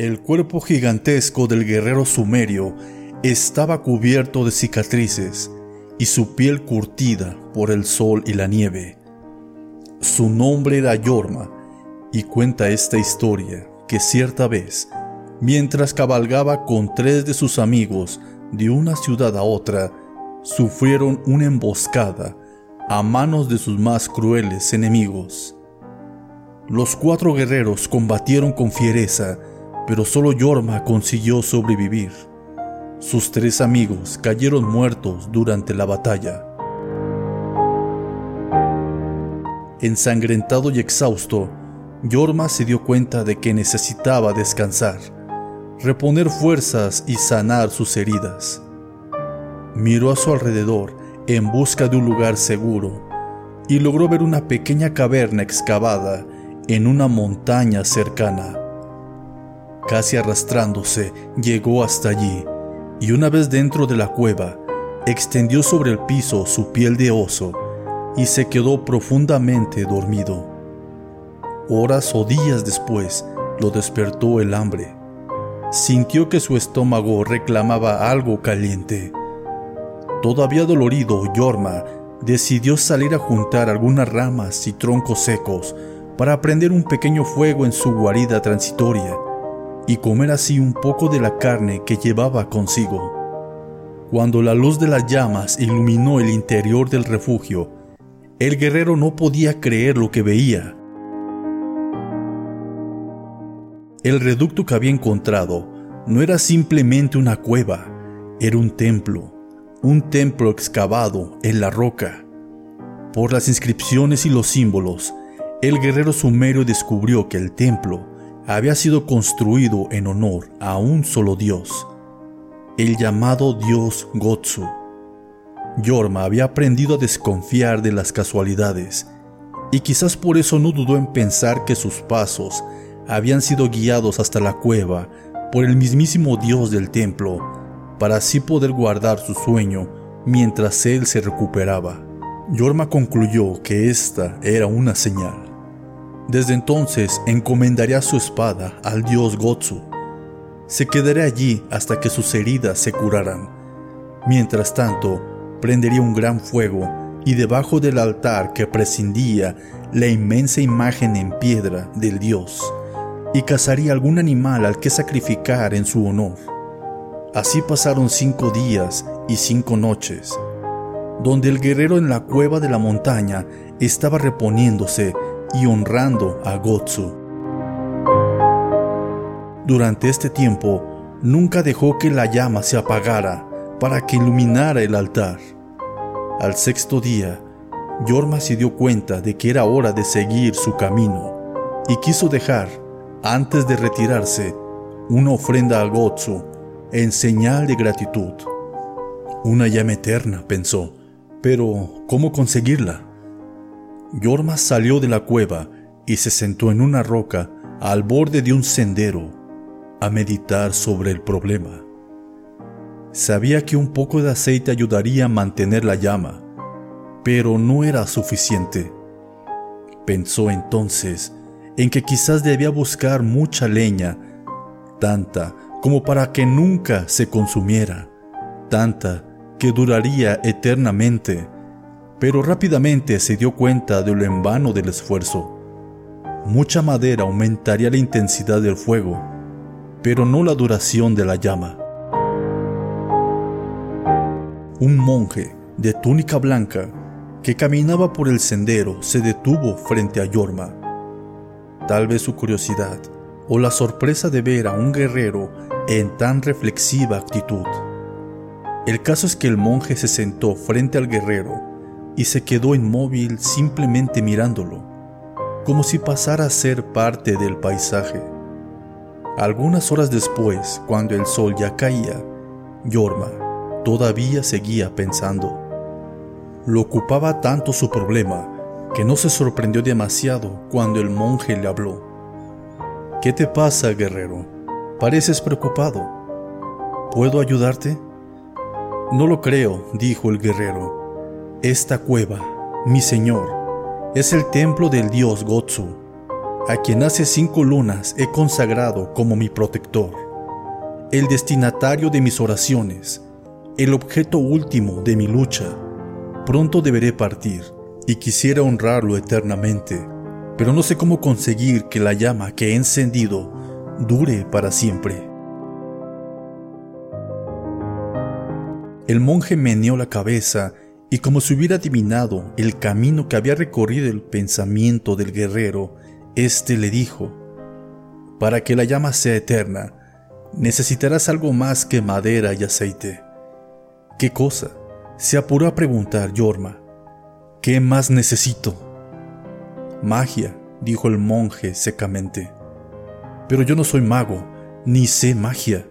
El cuerpo gigantesco del guerrero sumerio estaba cubierto de cicatrices y su piel curtida por el sol y la nieve. Su nombre era Yorma y cuenta esta historia que cierta vez, mientras cabalgaba con tres de sus amigos de una ciudad a otra, sufrieron una emboscada a manos de sus más crueles enemigos. Los cuatro guerreros combatieron con fiereza pero solo Yorma consiguió sobrevivir. Sus tres amigos cayeron muertos durante la batalla. Ensangrentado y exhausto, Yorma se dio cuenta de que necesitaba descansar, reponer fuerzas y sanar sus heridas. Miró a su alrededor en busca de un lugar seguro y logró ver una pequeña caverna excavada en una montaña cercana. Casi arrastrándose, llegó hasta allí y una vez dentro de la cueva, extendió sobre el piso su piel de oso y se quedó profundamente dormido. Horas o días después, lo despertó el hambre. Sintió que su estómago reclamaba algo caliente. Todavía dolorido, Yorma decidió salir a juntar algunas ramas y troncos secos para prender un pequeño fuego en su guarida transitoria y comer así un poco de la carne que llevaba consigo. Cuando la luz de las llamas iluminó el interior del refugio, el guerrero no podía creer lo que veía. El reducto que había encontrado no era simplemente una cueva, era un templo, un templo excavado en la roca. Por las inscripciones y los símbolos, el guerrero sumerio descubrió que el templo había sido construido en honor a un solo dios, el llamado dios Gotsu. Yorma había aprendido a desconfiar de las casualidades y quizás por eso no dudó en pensar que sus pasos habían sido guiados hasta la cueva por el mismísimo dios del templo para así poder guardar su sueño mientras él se recuperaba. Yorma concluyó que esta era una señal. Desde entonces encomendaría su espada al dios Gotsu. Se quedaría allí hasta que sus heridas se curaran. Mientras tanto, prendería un gran fuego y debajo del altar que prescindía la inmensa imagen en piedra del dios, y cazaría algún animal al que sacrificar en su honor. Así pasaron cinco días y cinco noches, donde el guerrero en la cueva de la montaña estaba reponiéndose y honrando a Gotsu. Durante este tiempo, nunca dejó que la llama se apagara para que iluminara el altar. Al sexto día, Yorma se dio cuenta de que era hora de seguir su camino y quiso dejar, antes de retirarse, una ofrenda a Gotsu en señal de gratitud. Una llama eterna, pensó, pero ¿cómo conseguirla? Yorma salió de la cueva y se sentó en una roca al borde de un sendero a meditar sobre el problema. Sabía que un poco de aceite ayudaría a mantener la llama, pero no era suficiente. Pensó entonces en que quizás debía buscar mucha leña, tanta como para que nunca se consumiera, tanta que duraría eternamente pero rápidamente se dio cuenta de lo en vano del esfuerzo. Mucha madera aumentaría la intensidad del fuego, pero no la duración de la llama. Un monje de túnica blanca que caminaba por el sendero se detuvo frente a Yorma. Tal vez su curiosidad o la sorpresa de ver a un guerrero en tan reflexiva actitud. El caso es que el monje se sentó frente al guerrero y se quedó inmóvil simplemente mirándolo, como si pasara a ser parte del paisaje. Algunas horas después, cuando el sol ya caía, Yorma todavía seguía pensando. Lo ocupaba tanto su problema que no se sorprendió demasiado cuando el monje le habló. ¿Qué te pasa, guerrero? Pareces preocupado. ¿Puedo ayudarte? No lo creo, dijo el guerrero. Esta cueva, mi señor, es el templo del dios Gotsu. a quien hace cinco lunas he consagrado como mi protector, el destinatario de mis oraciones, el objeto último de mi lucha. Pronto deberé partir y quisiera honrarlo eternamente, pero no sé cómo conseguir que la llama que he encendido dure para siempre. El monje meneó la cabeza y como si hubiera adivinado el camino que había recorrido el pensamiento del guerrero, éste le dijo, Para que la llama sea eterna, necesitarás algo más que madera y aceite. ¿Qué cosa? se apuró a preguntar Yorma. ¿Qué más necesito? Magia, dijo el monje secamente. Pero yo no soy mago, ni sé magia.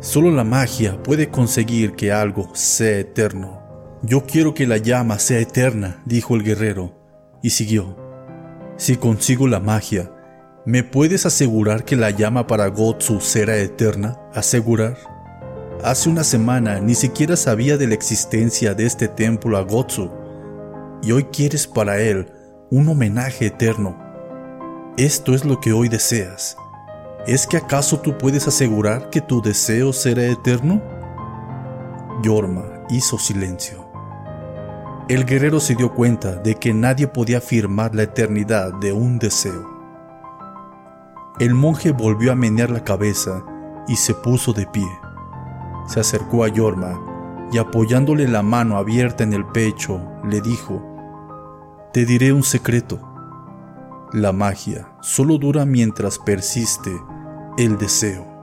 Solo la magia puede conseguir que algo sea eterno. Yo quiero que la llama sea eterna, dijo el guerrero, y siguió. Si consigo la magia, ¿me puedes asegurar que la llama para Gotsu será eterna? ¿Asegurar? Hace una semana ni siquiera sabía de la existencia de este templo a Gotsu, y hoy quieres para él un homenaje eterno. Esto es lo que hoy deseas. ¿Es que acaso tú puedes asegurar que tu deseo será eterno? Yorma hizo silencio. El guerrero se dio cuenta de que nadie podía afirmar la eternidad de un deseo. El monje volvió a menear la cabeza y se puso de pie. Se acercó a Yorma y apoyándole la mano abierta en el pecho, le dijo, Te diré un secreto. La magia solo dura mientras persiste el deseo.